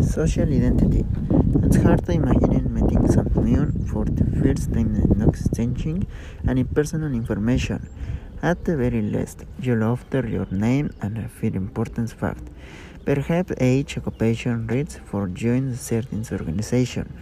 Social identity. It's hard to imagine meeting someone for the first time and not exchanging any personal information. At the very least, you'll offer your name and a few important facts. Perhaps age, occupation, rates for joining a certain organization,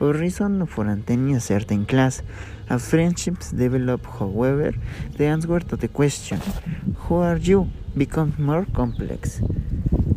or reason for attending a certain class. As friendships develop, however, the answer to the question, Who are you? Becomes more complex.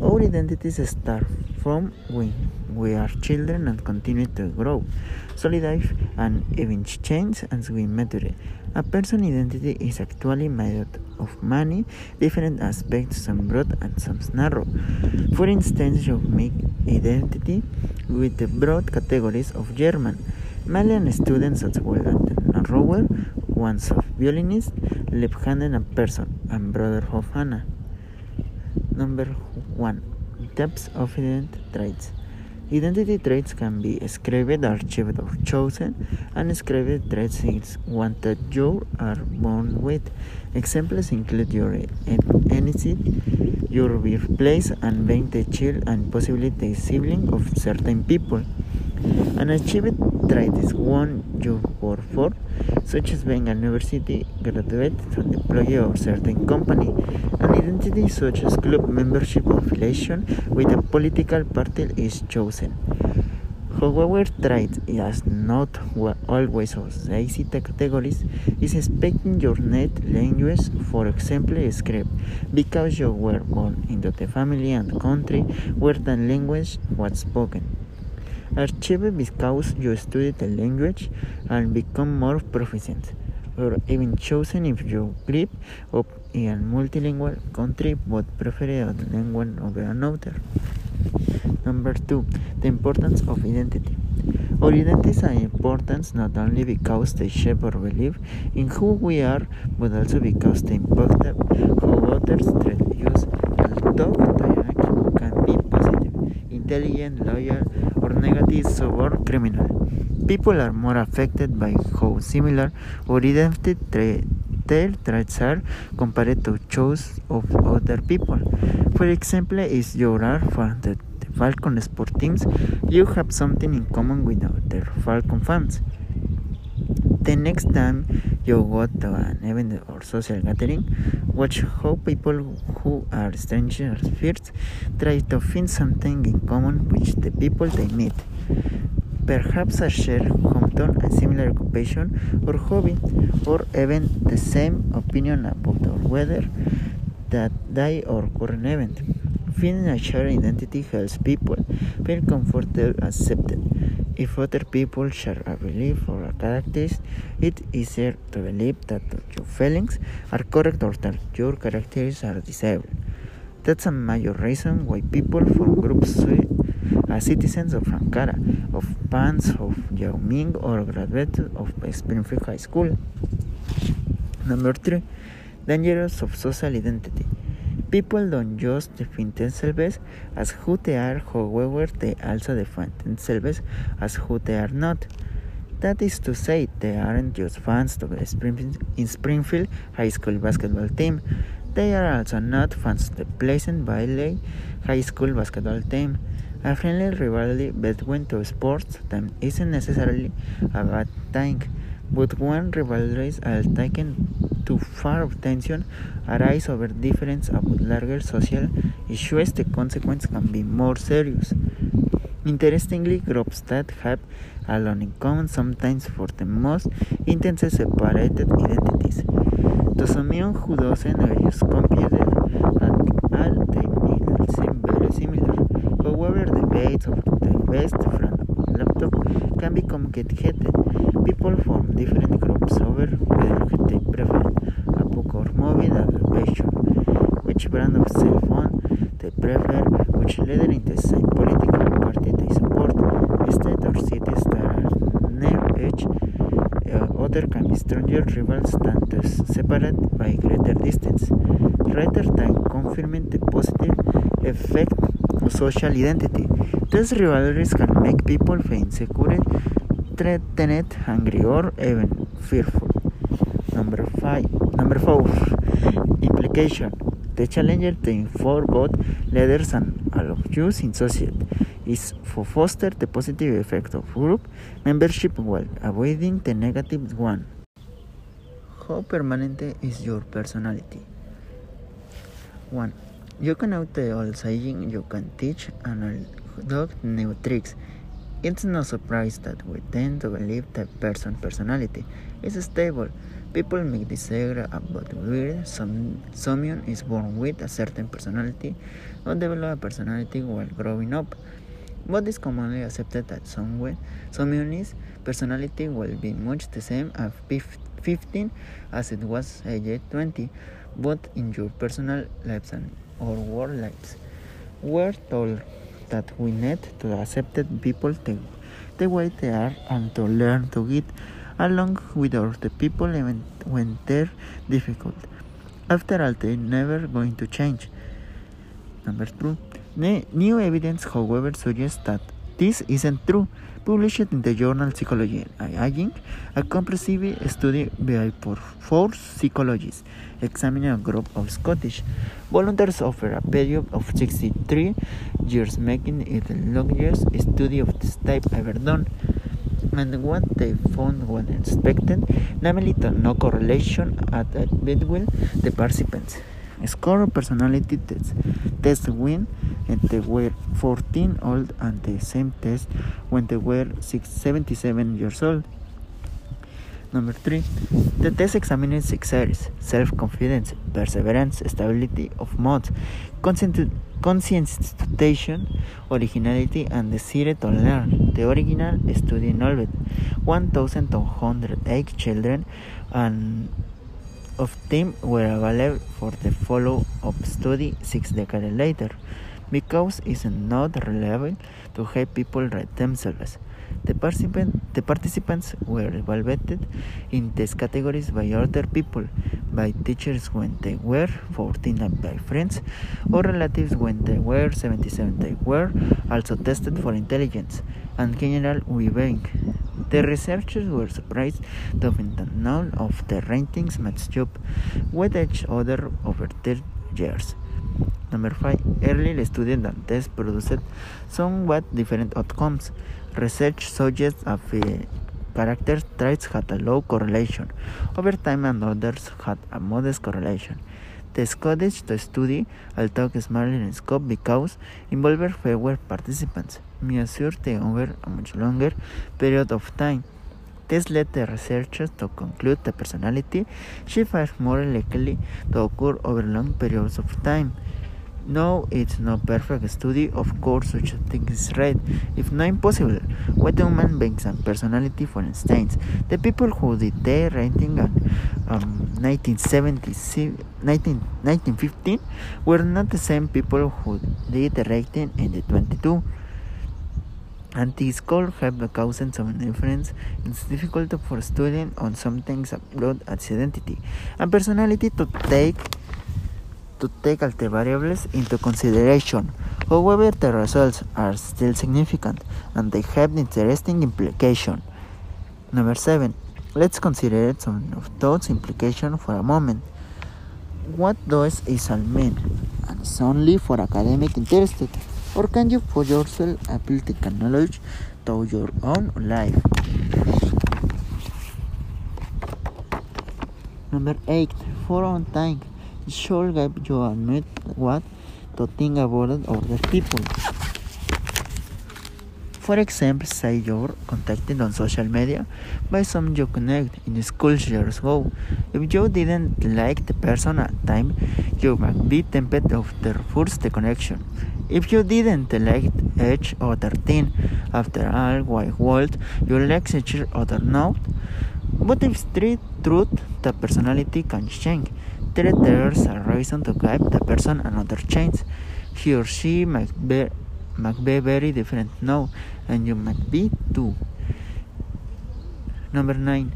Our identities start from when we are children and continue to grow, solidify, and even change as we mature. A person's identity is actually made up of many different aspects, some broad and some narrow. For instance, you make identity with the broad categories of German, Malian students as well the narrower ones of violinist, left-handed and person, and brother of Hannah. Number one types of identity traits. Identity traits can be ascribed, achieved, or chosen. and Unscribed traits is one that you are born with. Examples include your ethnicity, your birthplace, and being the child and possibly the sibling of certain people. An achieved trait is one you work for, such as being a university graduate, an employee of certain company. An identity such as club membership or affiliation with a political party is chosen. However, trait is not always of the ICT categories is speaking your native language, for example, script, because you were born into the family and country where the language was spoken. Achieve because you study the language and become more proficient, or even chosen if you grew up in a multilingual country but prefer a language over another. Number two, the importance of identity. Our identities are important not only because they shape our belief in who we are, but also because they impact how others treat us. Although the can be positive, intelligent, loyal, negative or criminal. People are more affected by how similar or identity their traits are compared to those of other people. For example, if you are from the, the Falcon sport teams, you have something in common with other Falcon fans. The next time you go to an event or social gathering, watch how people who are strangers first try to find something in common with the people they meet. Perhaps a shared hometown, a similar occupation or hobby, or even the same opinion about the weather, that day or current event. Finding a shared identity helps people feel comfortable accepted. If other people share a belief or a characteristic, it's easier to believe that your feelings are correct or that your characteristics are disabled. That's a major reason why people from groups as uh, citizens of Ankara, of fans of Yao Ming, or graduates of Springfield High School. Number three, dangers of social identity. People don't just define themselves as who they are, however, they also define themselves as who they are not. That is to say, they aren't just fans of the Springfield, Springfield High School basketball team, they are also not fans of the Pleasant Valley High School basketball team. A friendly rivalry between two sports teams isn't necessarily a bad thing, but when rivalries are taken too far of tension arise over difference about larger social issues, the consequences can be more serious. Interestingly, groups that have a lot in common sometimes for the most intense separated identities. To someone who doesn't use computer at all, they may seem very similar. However, debates of the best friend of laptop can become get-headed. People form different groups over whether they prefer a book or movie brand of cell phone they prefer, which leader in the same political party they support, state or cities that are near each uh, other can be stronger rivals than those separated by greater distance, rather than confirming the positive effect of social identity. These rivalries can make people feel insecure threatened, angry, or even fearful. Number five, number four, implication. The challenge to inform both leaders and all of youth in society. is to foster the positive effect of group membership while avoiding the negative one. How permanent is your personality? 1. You can know the old saying you can teach an dog new tricks. It's no surprise that we tend to believe that person's personality is stable. People make this error about whether some, someone is born with a certain personality or develop a personality while growing up. But it's commonly accepted that someone, someone's personality will be much the same at 15 as it was at age 20, both in your personal lives and or work lives. We're told that we need to accept people the, the way they are and to learn to get along with the people even when they're difficult. After all, they're never going to change. Number two, new evidence, however, suggests that this isn't true published in the journal Psychology and Aging, a comprehensive study by four psychologists examining a group of Scottish volunteers over a period of 63 years, making it the longest study of this type ever done. And what they found was unexpected, namely no correlation at between the participants. Score personality tests. Test win and they were 14 old and the same test when they were 6, 77 years old. Number three, the test examines six areas self confidence, perseverance, stability of mood, conscientiousness, originality, and desire to learn. The original study involved 1,208 children and of them were available for the follow-up study six decades later because it's not reliable to have people write themselves. The, participant, the participants were evaluated in these categories by other people, by teachers when they were 14 and by friends or relatives when they were 77. They were also tested for intelligence and general well-being. The researchers were surprised to find that none of the ratings matched up with each other over their years. Number 5. Early studies and tests produced somewhat different outcomes. Research suggests that character traits had a low correlation over time and others had a modest correlation. The Scottish study, although smaller in scope because involved fewer participants, measured over a much longer period of time. This led the researchers to conclude that personality shifts are more likely to occur over long periods of time. No, it's no perfect study, of course, such a thing is right, if not impossible. What human beings and personality, for instance, the people who did their rating in um, 1915 were not the same people who did the rating in the 22. Could have caused some difference. It's difficult for students on some things about its identity and personality to take to take all the variables into consideration. However, the results are still significant and they have interesting implication. Number 7. Let's consider some of those implications for a moment. What does it ISAL mean? And it's only for academic interested, or can you for yourself apply the knowledge to your own life? Number 8. For on time should give you admit what to think about other people. For example, say you're contacted on social media by some you connect in school years ago. If you didn't like the person at time, you might be tempted force the connection. If you didn't like each other thing, after all, why would you like each other now? But if street truth, the personality can change there's a reason to give the person another chance. He or she might be, might be very different now, and you might be too. Number 9.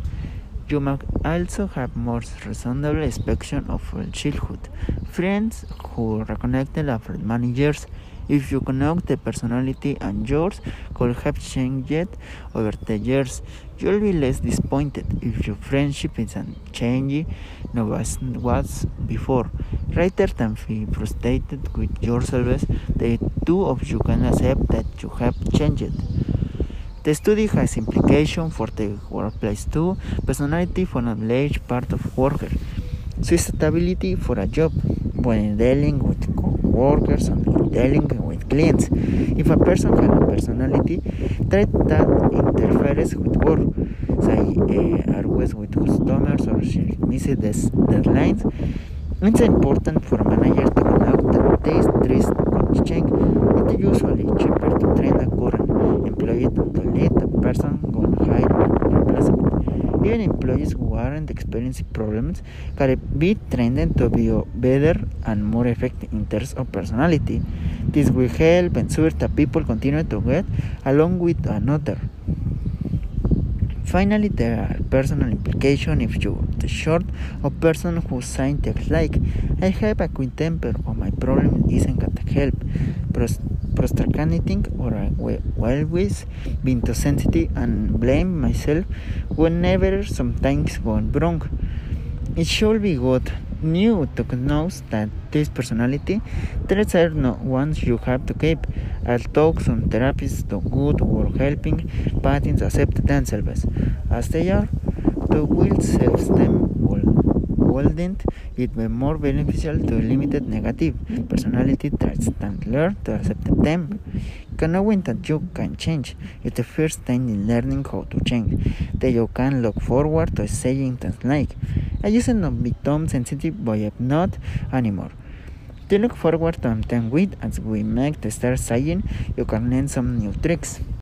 You might also have more reasonable expectation of childhood. Friends who reconnected after many years if you connect the personality and yours could have changed over the years, you'll be less disappointed. If your friendship isn't changing, no as was before. Rather than be frustrated with yourselves, the two of you can accept that you have changed. The study has implication for the workplace too, personality for a large part of worker, suitability for a job when dealing with co-workers and dealing with clients. If a person has a personality trait that interferes with work, say uh, always with customers or misses deadlines, it's important for a manager to conduct these three change. It's usually cheaper to train current to let a person hire a replacement. Even employees who aren't experiencing problems can be trained to be better and more effective in terms of personality. This will help ensure that people continue to get along with another. Finally, there are personal implications if you are the sort of person who text like, I have a quick temper or my problem isn't gonna help, procrastinating or always being too sensitive and blame myself whenever something's gone wrong. It should be good new to know that this personality traits are not ones you have to keep. I'll talk some therapists do good work helping patients accept themselves as they are. To will self-esteem wouldn't it will be more beneficial to limited negative personality traits than learn to accept them? Knowing that you can change is the first thing in learning how to change. That you can look forward to saying things like, I used to become sensitive, but I'm not anymore. To look forward to something with as we make the start saying, you can learn some new tricks.